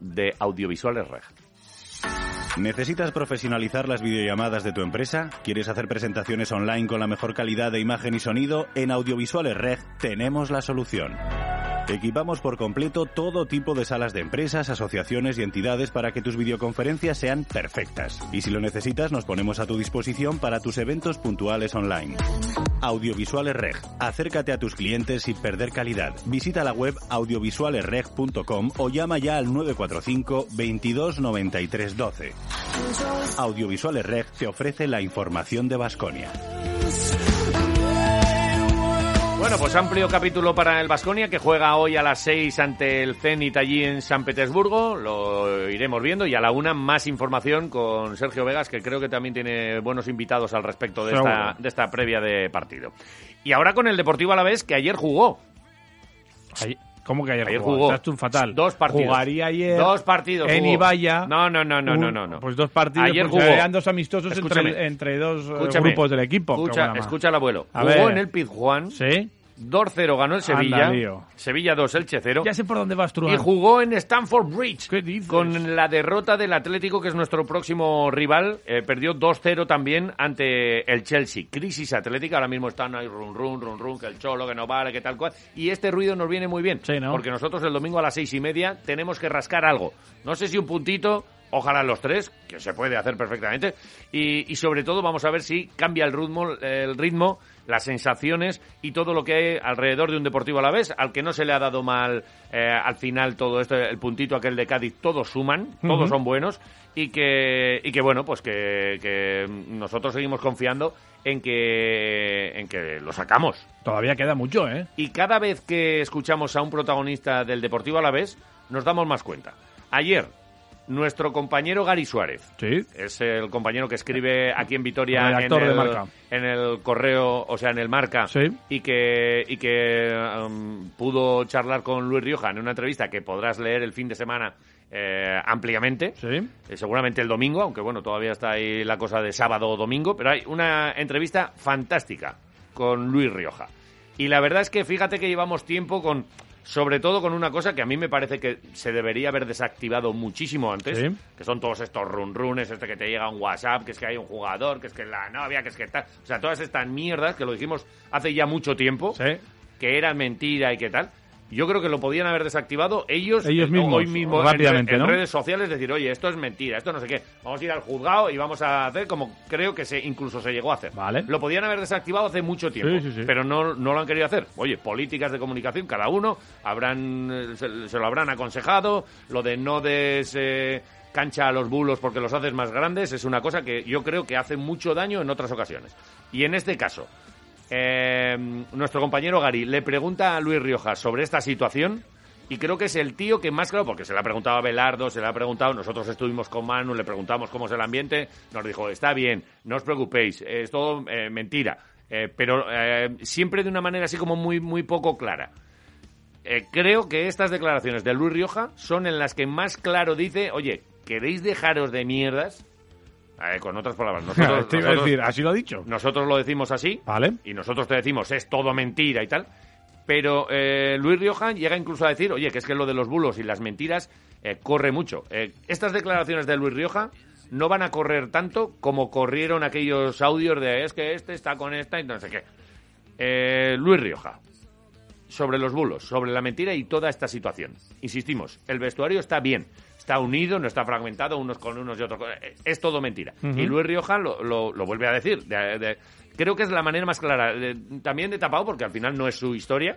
De Audiovisuales Reg. ¿Necesitas profesionalizar las videollamadas de tu empresa? ¿Quieres hacer presentaciones online con la mejor calidad de imagen y sonido? En Audiovisuales Reg tenemos la solución. Equipamos por completo todo tipo de salas de empresas, asociaciones y entidades para que tus videoconferencias sean perfectas. Y si lo necesitas, nos ponemos a tu disposición para tus eventos puntuales online. Audiovisuales Reg. Acércate a tus clientes sin perder calidad. Visita la web audiovisualesreg.com o llama ya al 945 22 93 12. Audiovisuales Reg te ofrece la información de Basconia. Bueno, pues amplio capítulo para el Vasconia que juega hoy a las 6 ante el Zenit allí en San Petersburgo. Lo iremos viendo y a la una más información con Sergio Vegas que creo que también tiene buenos invitados al respecto de esta, de esta previa de partido. Y ahora con el Deportivo Alavés que ayer jugó. ¿Cómo que ayer, Ayer jugó? jugó. Un fatal. Dos partidos. Jugaría ayer Dos partidos. en jugó. Ibaya. No, no, no, no, no, no, no. Pues dos partidos. Ayer pues jugó. dos amistosos entre, entre dos eh, Escúchame. grupos del equipo. Escucha, escucha al abuelo. A jugó ver. en el Pizjuán. Sí. 2-0 ganó el Sevilla. Anda. Sevilla 2, Elche 0. Ya sé por dónde vas, Truán. Y jugó en Stamford Bridge. ¿Qué dices? Con la derrota del Atlético, que es nuestro próximo rival. Eh, perdió 2-0 también ante el Chelsea. Crisis atlética. Ahora mismo están ahí run, run, run, run, que el cholo, que no vale, que tal cual. Y este ruido nos viene muy bien. Sí, ¿no? Porque nosotros el domingo a las seis y media tenemos que rascar algo. No sé si un puntito. Ojalá los tres, que se puede hacer perfectamente. Y, y sobre todo vamos a ver si cambia el ritmo, el ritmo, las sensaciones y todo lo que hay alrededor de un Deportivo a la vez, al que no se le ha dado mal eh, al final todo esto, el puntito aquel de Cádiz, todos suman, todos son buenos y que, y que bueno, pues que, que nosotros seguimos confiando en que, en que lo sacamos. Todavía queda mucho, ¿eh? Y cada vez que escuchamos a un protagonista del Deportivo Alavés, nos damos más cuenta. Ayer, nuestro compañero Gary Suárez, Sí. es el compañero que escribe aquí en Vitoria en Redactor el, de Marca. en el correo, o sea, en el Marca, Sí. y que, y que um, pudo charlar con Luis Rioja en una entrevista que podrás leer el fin de semana eh, ampliamente. Sí. Eh, seguramente el domingo, aunque bueno, todavía está ahí la cosa de sábado o domingo, pero hay una entrevista fantástica con Luis Rioja. Y la verdad es que fíjate que llevamos tiempo con, sobre todo con una cosa que a mí me parece que se debería haber desactivado muchísimo antes, Sí. que son todos estos run runes, este que te llega un WhatsApp, que es que hay un jugador, que es que la novia, que es que tal, o sea, todas estas mierdas que lo dijimos hace ya mucho tiempo, Sí. que eran mentira y que tal. Yo creo que lo podían haber desactivado ellos, Ellos eh, mismos, hoy mismo en- rápidamente, en, ¿no? redes sociales, decir, oye, esto es mentira, esto no sé qué. Vamos a ir al juzgado y vamos a hacer como creo que se incluso se llegó a hacer. Vale. Lo podían haber desactivado hace mucho tiempo, Sí, sí, sí. pero no, no lo han querido hacer. Oye, políticas de comunicación, cada uno habrán eh, se, se lo habrán aconsejado, lo de no des eh, cancha a los bulos porque los haces más grandes es una cosa que yo creo que hace mucho daño en otras ocasiones. Y en este caso, eh, nuestro compañero Gary le pregunta a Luis Rioja sobre esta situación y creo que es el tío que más claro, porque se le ha preguntado a Belardo, se le ha preguntado, nosotros estuvimos con Manu, le preguntamos cómo es el ambiente, nos dijo, está bien, no os preocupéis, es todo eh, mentira, Eh, pero siempre de una manera así como muy, muy poco clara. Creo que estas declaraciones de Luis Rioja son en las que más claro dice, oye, ¿queréis dejaros de mierdas? Eh, con otras palabras, nosotros, Te iba a nosotros- decir, así lo ha dicho. nosotros lo decimos así, Vale. y nosotros te decimos es todo mentira y tal. Pero eh, Luis Rioja llega incluso a decir, oye, que es que lo de los bulos y las mentiras eh, corre mucho. Eh, estas declaraciones de Luis Rioja no van a correr tanto como corrieron aquellos audios de es que este está con esta y no sé qué. Luis Rioja, sobre los bulos, sobre la mentira y toda esta situación. Insistimos, el vestuario está bien, está unido, no está fragmentado unos con unos y otros con... eh, Es todo mentira. Y Luis Rioja lo, lo- lo vuelve a decir. de- de- creo que es la manera más clara, de- también de tapado, porque al final no es su historia,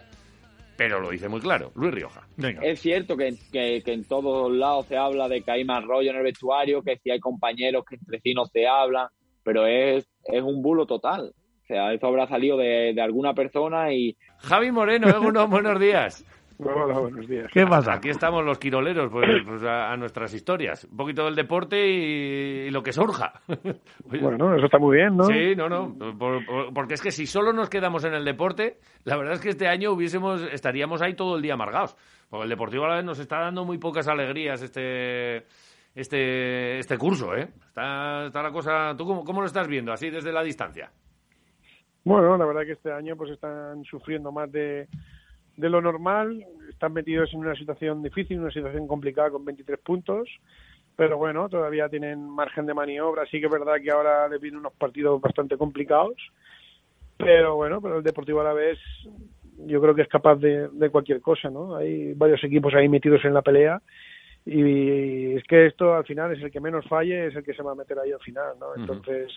pero lo dice muy claro, Luis Rioja. Venga. Es cierto que, que- que en todos lados se habla de que hay más rollo en el vestuario, que si hay compañeros que entre sí no se hablan, pero es, es un bulo total. O sea, esto habrá salido de, de alguna persona y Javi Moreno, ¿eh? Unos buenos días. Hola, buenos días. ¿Qué pasa? Aquí estamos los quiroleros, pues, pues a, a nuestras historias. Un poquito del deporte y, y lo que surja. Oye, Bueno, eso está muy bien, ¿no? Sí, no, no. por- por- porque es que si solo nos quedamos en el deporte, la verdad es que este año hubiésemos, estaríamos ahí todo el día amargados. Porque el Deportivo a la vez nos está dando muy pocas alegrías este este este curso, ¿eh? Está, está la cosa. ¿Tú cómo, cómo lo estás viendo así desde la distancia? Bueno, la verdad que este año pues están sufriendo más de, de lo normal, están metidos en una situación difícil, una situación complicada con 23 puntos, pero bueno, todavía tienen margen de maniobra, sí que es verdad que ahora les vienen unos partidos bastante complicados, pero bueno, pero el Deportivo a la vez yo creo que es capaz de, de cualquier cosa, ¿no? Hay varios equipos ahí metidos en la pelea y es que esto al final es el que menos falle, es el que se va a meter ahí al final, ¿no? Entonces,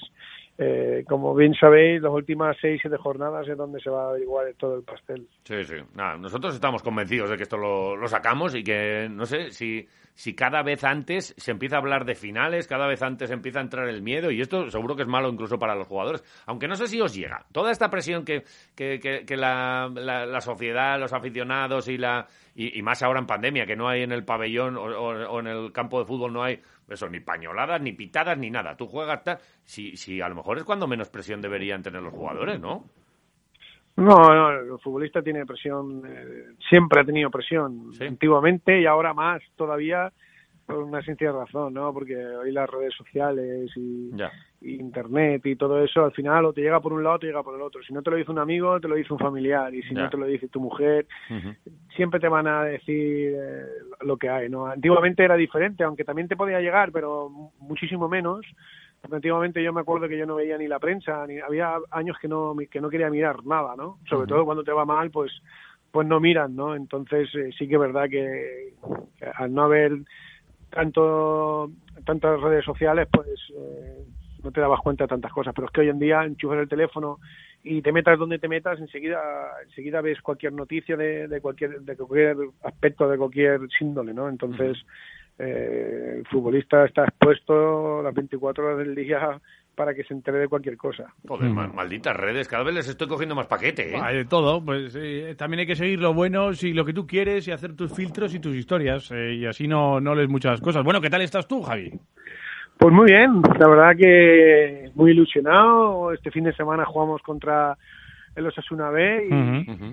eh, como bien sabéis, las últimas seis, siete jornadas es donde se va a averiguar todo el pastel. Sí, sí. Nada, nosotros estamos convencidos de que esto lo, lo sacamos y que, no sé, si, si cada vez antes se empieza a hablar de finales, cada vez antes empieza a entrar el miedo y esto seguro que es malo incluso para los jugadores. Aunque no sé si os llega. Toda esta presión que, que, que, que la, la, la sociedad, los aficionados y la y, y más ahora en pandemia, que no hay en el pabellón o, o- o en el campo de fútbol no hay eso, ni pañoladas, ni pitadas, ni nada. Tú juegas tal. Si, si a lo mejor es cuando menos presión deberían tener los jugadores, ¿no? No, no, el futbolista tiene presión, eh, siempre ha tenido presión, Sí. antiguamente y ahora más todavía por una sencilla razón, ¿no? Porque hoy las redes sociales y, Ya. y internet y todo eso, al final o te llega por un lado o te llega por el otro. Si no te lo dice un amigo, te lo dice un familiar y si Ya. no te lo dice tu mujer, siempre te van a decir eh, lo que hay, ¿no? Antiguamente era diferente, aunque también te podía llegar, pero mu- muchísimo menos. Antiguamente yo me acuerdo que yo no veía ni la prensa, ni había años que no que no quería mirar nada, ¿no? Sobre todo cuando te va mal, pues pues no miran, ¿no? Entonces eh, sí que es verdad que, que al no haber tanto tantas redes sociales, pues eh, no te dabas cuenta de tantas cosas. Pero es que hoy en día enchufas el teléfono y te metas donde te metas, enseguida enseguida ves cualquier noticia de, de cualquier de cualquier aspecto, de cualquier síndole, ¿no? Entonces eh, el futbolista está expuesto las 24 horas del día para que se entere de cualquier cosa. Joder, Mm. ma- malditas redes, cada vez les estoy cogiendo más paquete, ¿eh? Hay de todo, pues eh, también hay que seguir lo bueno, y lo que tú quieres y hacer tus filtros y tus historias, eh, y así no, no lees muchas cosas. Bueno, ¿qué tal estás tú, Javi? Pues muy bien, la verdad que muy ilusionado. Este fin de semana jugamos contra el Osasuna B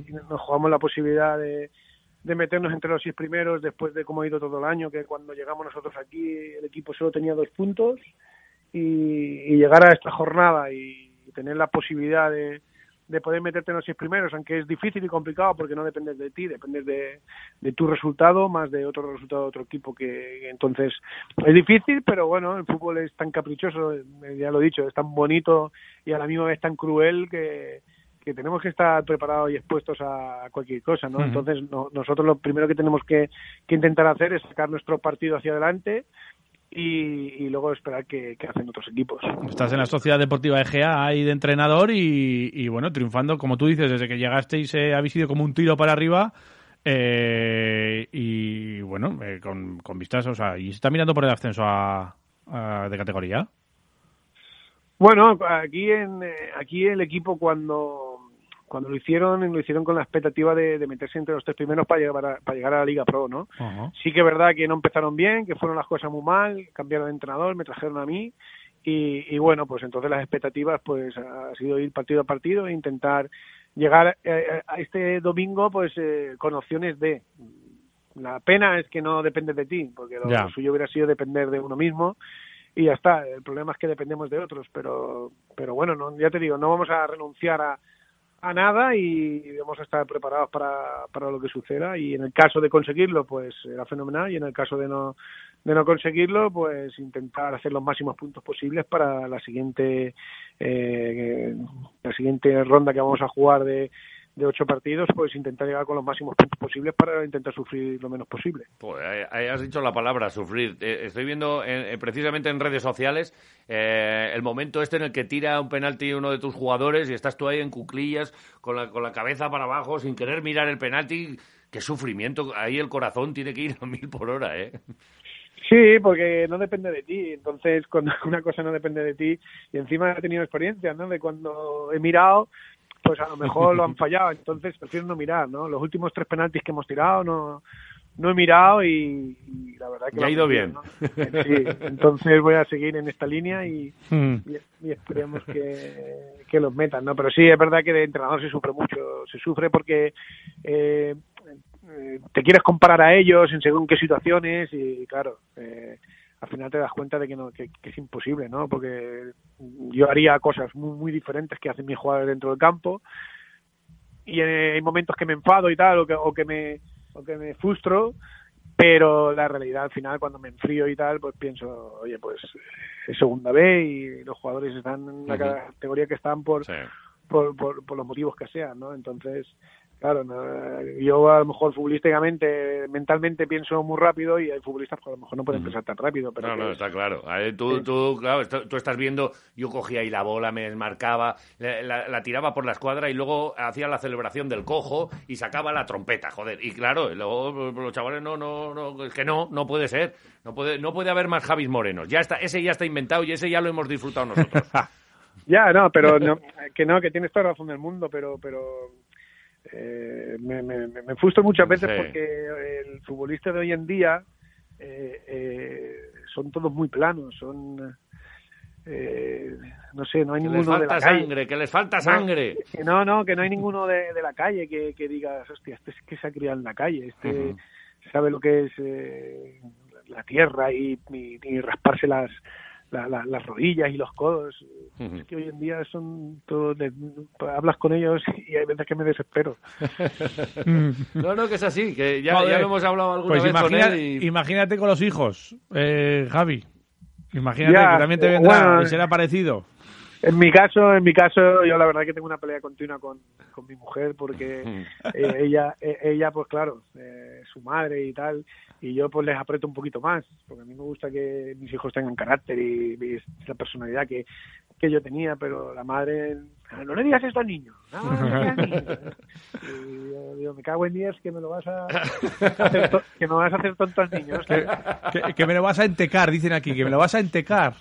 y nos jugamos la posibilidad de, de meternos entre los seis primeros después de cómo ha ido todo el año, que cuando llegamos nosotros aquí el equipo solo tenía dos puntos y, y llegar a esta jornada y tener la posibilidad de, de poder meterte en los seis primeros, aunque es difícil y complicado porque no dependes de ti, dependes de, de tu resultado más de otro resultado de otro equipo que entonces es difícil, pero bueno, el fútbol es tan caprichoso, eh, ya lo he dicho, es tan bonito y a la misma vez tan cruel que, que tenemos que estar preparados y expuestos a cualquier cosa, ¿no? Entonces no- nosotros lo primero que tenemos que, que intentar hacer es sacar nuestro partido hacia adelante y, y luego esperar que, que hacen otros equipos. Estás en la Sociedad Deportiva Egea ahí de entrenador y, y, bueno, triunfando, como tú dices, desde que llegasteis eh, habéis ido como un tiro para arriba eh, y bueno, eh, con, con vistas, o sea, y se está mirando por el ascenso a, a- de categoría. Bueno, aquí en eh, aquí el equipo cuando cuando lo hicieron lo hicieron con la expectativa de, de meterse entre los tres primeros para llegar a, para llegar a la Liga Pro, ¿no? Sí que es verdad que no empezaron bien, que fueron las cosas muy mal, cambiaron de entrenador, me trajeron a mí y, y bueno, pues entonces las expectativas pues ha sido ir partido a partido e intentar llegar eh, a este domingo pues eh, con opciones de la pena es que no depende de ti, porque lo, lo suyo hubiera sido depender de uno mismo y ya está. El problema es que dependemos de otros, pero pero bueno, no, ya te digo, no vamos a renunciar a, a nada y a estar preparados para, para lo que suceda. Y en el caso de conseguirlo pues será fenomenal. Y en el caso de no de no conseguirlo pues intentar hacer los máximos puntos posibles para la siguiente eh, la siguiente ronda que vamos a jugar de de ocho partidos, pues intentar llegar con los máximos puntos posibles para intentar sufrir lo menos posible. Pues ahí- has dicho la palabra, sufrir. Eh, estoy viendo eh, eh, precisamente en redes sociales eh, el momento este en el que tira un penalti uno de tus jugadores y estás tú ahí en cuclillas con la, con la cabeza para abajo sin querer mirar el penalti. Qué sufrimiento. Ahí el corazón tiene que ir a mil por hora, ¿eh? Sí, porque no depende de ti. Entonces, cuando una cosa no depende de ti, y encima he tenido experiencia, ¿no? De cuando he mirado pues a lo mejor lo han fallado, entonces prefiero no mirar, ¿no? Los últimos tres penaltis que hemos tirado no, no he mirado y, la verdad que... ha ido bien. Sí, entonces voy a seguir en esta línea y, hmm. y, esperemos que, que, los metan, ¿no? Pero sí, es verdad que de entrenador se sufre mucho, se sufre porque eh, eh, te quieres comparar a ellos en según qué situaciones y claro, eh, al final te das cuenta de que, no, que, es imposible, ¿no? Porque yo haría cosas muy, muy diferentes que hacen mis jugadores dentro del campo. Y hay momentos que me enfado y tal o que, o que me o que me frustro pero la realidad al final cuando me enfrío y tal pues pienso oye pues es segunda B y los jugadores están en la categoría que están por, por, por, por los motivos que sean no entonces Claro, yo a lo mejor futbolísticamente, mentalmente pienso muy rápido y hay futbolistas que a lo mejor no pueden pensar tan rápido. Pero no, no, está claro. tú, tú, claro, tú estás viendo, yo cogía ahí la bola, me desmarcaba, la, tiraba por la escuadra y luego hacía la celebración del cojo y sacaba la trompeta, joder. Y claro, luego los chavales no, no, no, es que no, no puede ser. No puede, no puede haber más Javis Morenos. Ya está, ese ya está inventado y ese ya lo hemos disfrutado nosotros. ya, no, pero no, que no, que tienes toda la razón del mundo, pero, pero eh, me, me, me, frustro muchas veces porque el futbolista de hoy en día eh, eh, son todos muy planos, son eh, no sé, no hay que ninguno les falta de la sangre, calle. que les falta sangre. No, no, que no hay ninguno de, de la calle que, que diga, hostia, este es que se ha criado en la calle, este sabe lo que es eh, la tierra y, y, y rasparse las las rodillas y los codos. Es que hoy en día son todo hablas con ellos y hay veces que me desespero. no, no, que es así, que ya, ya lo hemos hablado alguna pues vez con él Imagínate con los hijos, eh, Javi. Imagínate que también te vendrá y será parecido. En mi caso, en mi caso, yo la verdad que tengo una pelea continua con, con mi mujer porque eh, ella, eh, ella, pues claro, eh, su madre y tal, y yo pues les aprieto un poquito más, porque a mí me gusta que mis hijos tengan carácter y, esa personalidad que, que yo tenía, pero la madre, ah, no le digas esto al niño, no, no Y yo digo, me cago en días que me lo vas a hacer, que me vas a hacer tonto al niño. Que, que me lo vas a entecar, dicen aquí, que me lo vas a entecar.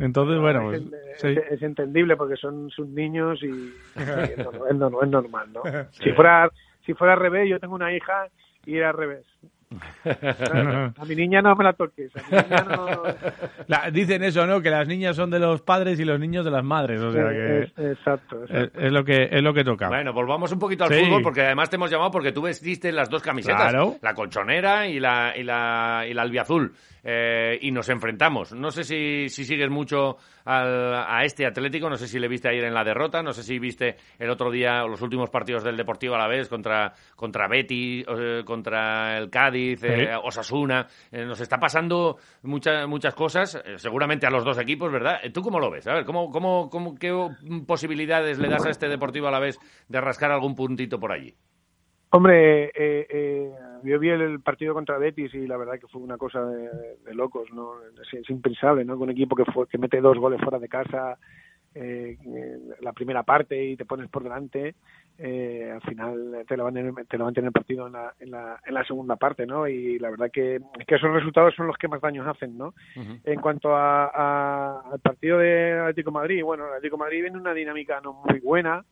Entonces, bueno, es, pues, es, entendible porque son sus niños y, es, normal, ¿no? Si fuera si fuera al revés, yo tengo una hija y era al revés. A mi niña no me la toques. dicen eso, ¿no? Que las niñas son de los padres y los niños de las madres. O sea que exacto, Es, lo que es lo que toca. Bueno, volvamos un poquito al fútbol porque además te hemos llamado porque tú vestiste las dos camisetas, la colchonera y la y la y la albiazul. Eh, y nos enfrentamos. No sé si, si sigues mucho a este Atlético, no sé si le viste ayer en la derrota, no sé si viste el otro día los últimos partidos del Deportivo a la vez contra, contra Betty, eh, contra el Cádiz, eh, Osasuna. nos está pasando muchas muchas cosas, seguramente a los dos equipos, ¿verdad? ¿Tú cómo lo ves? A ver, ¿cómo, cómo, cómo, ¿qué posibilidades le das a este Deportivo a la vez de rascar algún puntito por allí? Hombre, eh, eh, yo vi el, partido contra Betis y la verdad que fue una cosa de, locos, ¿no? Es, impensable, ¿no? Con un equipo que, fue, que mete dos goles fuera de casa eh, la primera parte y te pones por delante, eh, al final te levantan, te levantan el partido en la, en, la, en la segunda parte, ¿no? Y la verdad que, que esos resultados son los que más daños hacen, ¿no? En cuanto a, al partido de Atlético Madrid, bueno, el Atlético Madrid viene una dinámica no muy buena,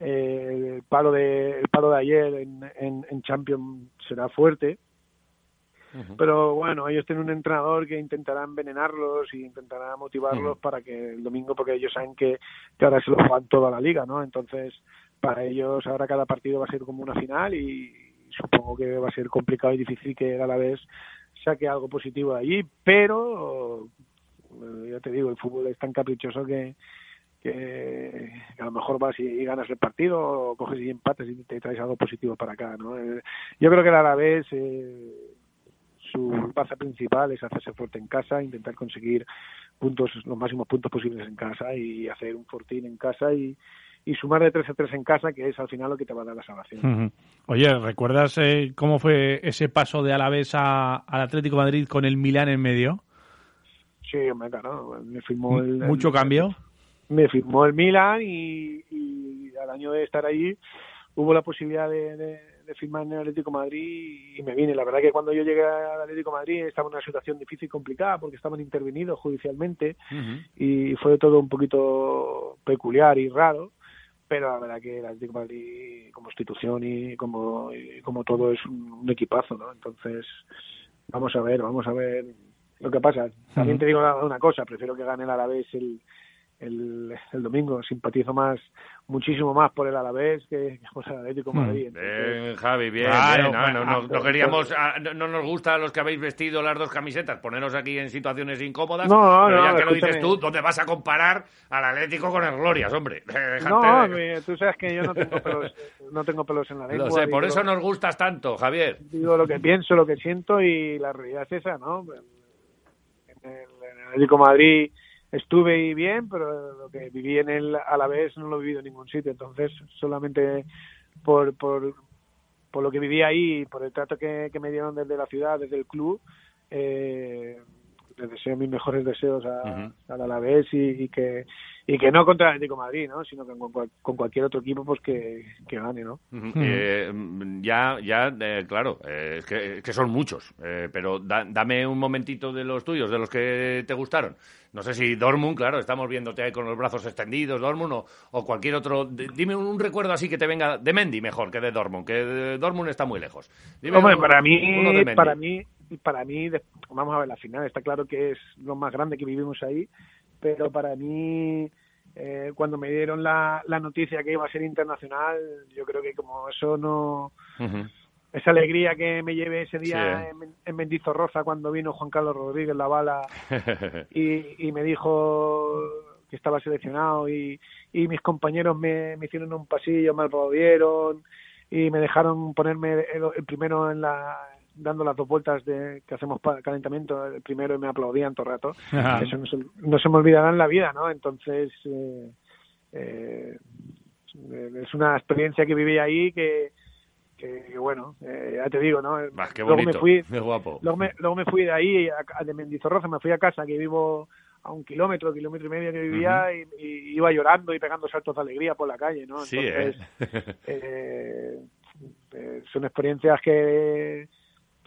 eh, el palo de el palo de ayer en, en, en Champions será fuerte. Pero bueno ellos tienen un entrenador que intentará envenenarlos y intentará motivarlos para que el domingo porque ellos saben que, que ahora se lo juegan toda la liga no entonces para ellos ahora cada partido va a ser como una final y supongo que va a ser complicado y difícil que a la vez saque algo positivo de allí pero ya te digo el fútbol es tan caprichoso que que, a lo mejor vas y, ganas el partido o coges y empates y te traes algo positivo para acá, ¿no? Eh, yo creo que el Alavés eh, su base principal es hacerse fuerte en casa, intentar conseguir puntos, los máximos puntos posibles en casa y hacer un fortín en casa y, y sumar de 3 a 3 en casa, que es al final lo que te va a dar la salvación. Oye, ¿recuerdas eh, cómo fue ese paso de Alavés a, al Atlético Madrid con el Milán en medio? Sí, me claro, me firmó el... ¿Mucho cambio? me firmó el Milan y, y, al año de estar allí hubo la posibilidad de, de, firmar en el Atlético Madrid y me vine. La verdad que cuando yo llegué al Atlético Madrid estaba en una situación difícil y complicada porque estaban intervenidos judicialmente y fue todo un poquito peculiar y raro pero la verdad que el Atlético de Madrid como institución y como, y como todo es un, un equipazo, ¿no? Entonces, vamos a ver, vamos a ver lo que pasa. También te digo una cosa, prefiero que gane el Alavés el, el, el domingo. Simpatizo más, muchísimo más por el Alavés que, que por el Atlético de Madrid. Entonces, Bien, Javi, bien. Claro, bien. No, no, no, claro. no queríamos, ah, no, no nos gusta a los que habéis vestido las dos camisetas poneros aquí en situaciones incómodas. No, pero no, ya que lo dices tú, ¿dónde vas a comparar al Atlético con el Glorias, hombre? No, de- tú sabes que yo no tengo pelos, no tengo pelos en la lengua. Lo sé, por digo- eso nos gustas tanto, Javier. digo lo que pienso, lo que siento y la realidad es esa, ¿no? En el, en el Atlético de Madrid estuve y bien, pero lo que viví en el Alavés no lo he vivido en ningún sitio, entonces solamente por, por, por lo que viví ahí, por el trato que, que me dieron desde la ciudad, desde el club, eh, les deseo mis mejores deseos a, al Alavés y, y que y que no contra el Atlético de Madrid, ¿no? Sino que con, cual- con cualquier otro equipo pues que, que gane, ¿no? Eh, ya, ya, eh, claro, eh, es, que, es que son muchos, eh, pero da- dame un momentito de los tuyos, de los que te gustaron. No sé si Dortmund, claro, estamos viéndote ahí con los brazos extendidos, Dortmund, o, o cualquier otro. Dime un recuerdo así que te venga de Mendy mejor que de Dortmund, que de Dortmund está muy lejos. Dime Hombre, uno- para uno de mí, Mendy. para mí, para mí, vamos a ver la final. Está claro que es lo más grande que vivimos ahí, pero para mí, eh, cuando me dieron la, la noticia que iba a ser internacional, yo creo que como eso no, esa alegría que me llevé ese día Sí. en, en Mendizorroza cuando vino Juan Carlos Rodríguez la bala y, y me dijo que estaba seleccionado y, y mis compañeros me, me hicieron un pasillo, me aplaudieron y me dejaron ponerme el, el primero en la dando las dos vueltas de que hacemos para calentamiento el primero y me aplaudían todo el rato Ajá. eso no se, no se me olvidará en la vida no entonces eh, eh, es una experiencia que viví ahí que que bueno eh, ya te digo no Bah, qué luego bonito, me fui qué guapo. Luego me, luego me fui de ahí, a, a- de Mendizorroza, me fui a casa, que vivo a un kilómetro, kilómetro y medio que vivía, y, y iba llorando y pegando saltos de alegría por la calle, ¿no? Sí, Entonces, ¿eh? eh, eh, son experiencias que,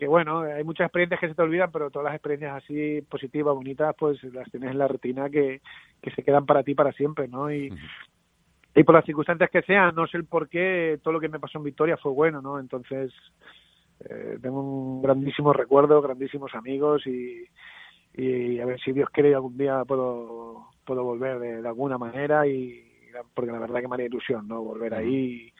que, bueno, hay muchas experiencias que se te olvidan, pero todas las experiencias así positivas, bonitas, pues las tienes en la retina que, que se quedan para ti para siempre, ¿no? Y, y por las circunstancias que sean, no sé el por qué, todo lo que me pasó en Victoria fue bueno, ¿no? Entonces, eh, tengo un grandísimo recuerdo, grandísimos amigos y, y a ver si Dios quiere algún día puedo puedo volver de, de alguna manera y porque la verdad que me haría ilusión no volver ahí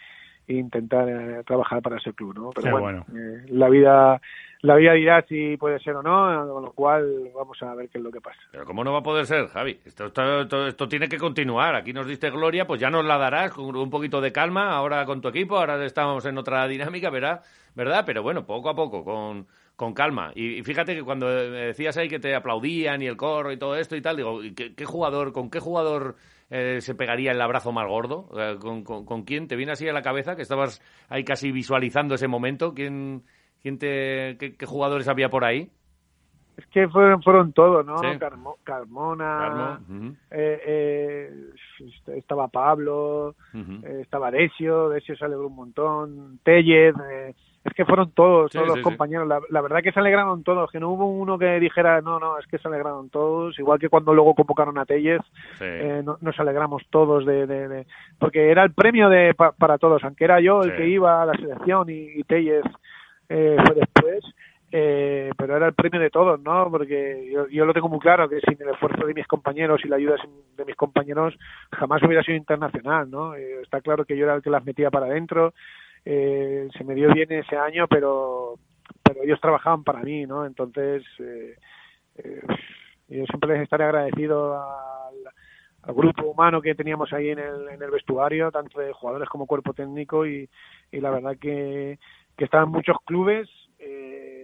e intentar eh, trabajar para ese club no pero Qué bueno, eh, la vida la vida dirá si puede ser o no con lo cual vamos a ver qué es lo que pasa Pero ¿cómo no va a poder ser, Javi? Esto, esto, esto- esto tiene que continuar. Aquí nos diste gloria, pues ya nos la darás con un poquito de calma ahora con tu equipo. Ahora estamos en otra dinámica, ¿verdad? ¿verdad? Pero bueno, poco a poco, con, con calma. Y, y fíjate que cuando me decías ahí que te aplaudían y el coro y todo esto y tal, digo, ¿y ¿qué, qué jugador, ¿con qué jugador eh, se pegaría el abrazo más gordo? ¿Con, con, con quién? ¿Te viene así a la cabeza que estabas ahí casi visualizando ese momento? ¿Quién, quién te, qué, qué jugadores había por ahí? Es que fueron fueron todos no Sí. Carmo- Carmona Carmo, ujú, eh, eh, estaba Pablo eh, estaba Desio, Desio se alegró un montón, Tellez, eh, es que fueron todos, Sí, todos sí, los compañeros, la, la verdad que se alegraron todos, que no hubo uno que dijera, no, no, es que se alegraron todos, igual que cuando luego convocaron a Tellez, eh, no- nos alegramos todos de, de, de- porque era el premio de pa- para todos, aunque era yo el que iba a la selección y, y Tellez eh, fue después, eh, pero era el premio de todos, ¿no? Porque yo, lo tengo muy claro que sin el esfuerzo de mis compañeros y la ayuda de mis compañeros jamás hubiera sido internacional, ¿no? Eh, está claro que yo era el que las metía para adentro, eh, se me dio bien ese año, pero pero ellos trabajaban para mí, ¿no? Entonces eh, eh, yo siempre les estaré agradecido al, grupo humano que teníamos ahí en el, en el vestuario, tanto de jugadores como cuerpo técnico y, y la verdad que, que estaban muchos clubes, eh,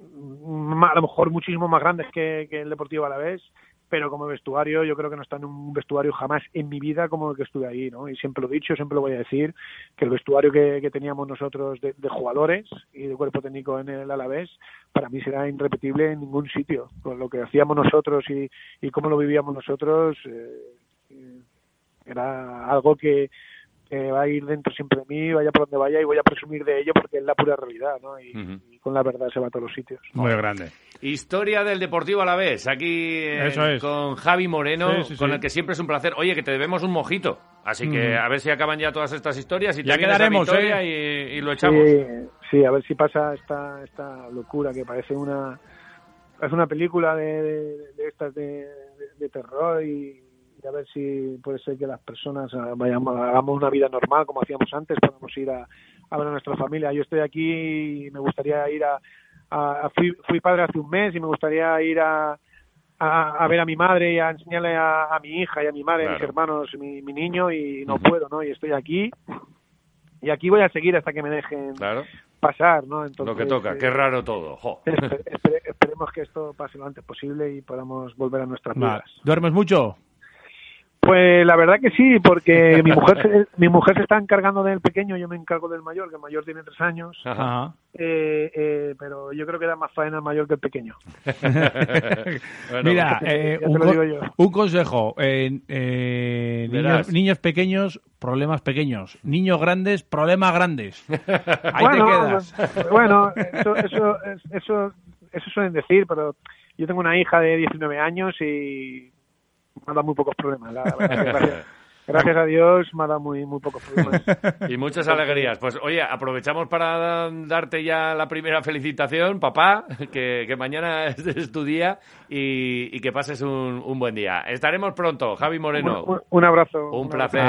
a lo mejor muchísimo más grandes que, el Deportivo Alavés, pero como vestuario yo creo que no está en un vestuario jamás en mi vida como el que estuve ahí, ¿no? Y siempre lo he dicho, siempre lo voy a decir, que el vestuario que, teníamos nosotros de, de jugadores y de cuerpo técnico en el Alavés, para mí será irrepetible en ningún sitio. Con lo que hacíamos nosotros y, y cómo lo vivíamos nosotros, eh, era algo que, que va a ir dentro siempre de mí, vaya por donde vaya y voy a presumir de ello porque es la pura realidad, ¿no? Y, con la verdad se va a todos los sitios. Muy grande. Historia del Deportivo Alavés, aquí eh, Eso es. con Javi Moreno, Sí, sí, con sí. el que siempre es un placer. Oye, que te debemos un mojito. Así que a ver si acaban ya todas estas historias y te Ya a quedaremos, Vitoria ¿eh? y, y lo echamos. Sí, sí, a ver si pasa esta, esta locura que parece una es una película de, de, de estas de, de- de terror y, y a ver si puede ser que las personas ah, vayamos, hagamos una vida normal como hacíamos antes, podemos ir a, a ver a nuestra familia. Yo estoy aquí y me gustaría ir a, a- a- fui, fui padre hace un mes y me gustaría ir a, a, a ver a mi madre y a enseñarle a, a mi hija y a mi madre, mis hermanos, mi, mi niño y no puedo, ¿no? Y estoy aquí y aquí voy a seguir hasta que me dejen Claro, pasar, ¿no? Entonces, lo que toca. eh, Qué raro todo. Jo. espe- espere- esperemos que esto pase lo antes posible y podamos volver a nuestras vidas. ¿Duermes mucho? Pues la verdad que sí, porque mi mujer se, mi mujer se está encargando del pequeño, yo me encargo del mayor, que el mayor tiene tres años, Ajá. Eh, eh, pero yo creo que da más faena el mayor que el pequeño. Bueno, Mira, ya te eh, lo un, co- digo yo. un consejo. eh, eh, niños, niños pequeños, problemas pequeños. Niños grandes, problemas grandes. Ahí bueno, te quedas. pues, bueno, eso, eso, eso, eso suelen decir, pero yo tengo una hija de 19 años y me ha dado muy pocos problemas. la gracias, gracias a Dios me ha dado muy, muy pocos problemas. Y muchas alegrías. Pues oye, aprovechamos para darte ya la primera felicitación, papá, que, que mañana es tu día y, y que pases un, un buen día. Estaremos pronto, Javi Moreno. Un, un- un abrazo. Un placer.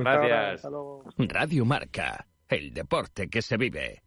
Gracias. hasta luego. Radio Marca, el deporte que se vive.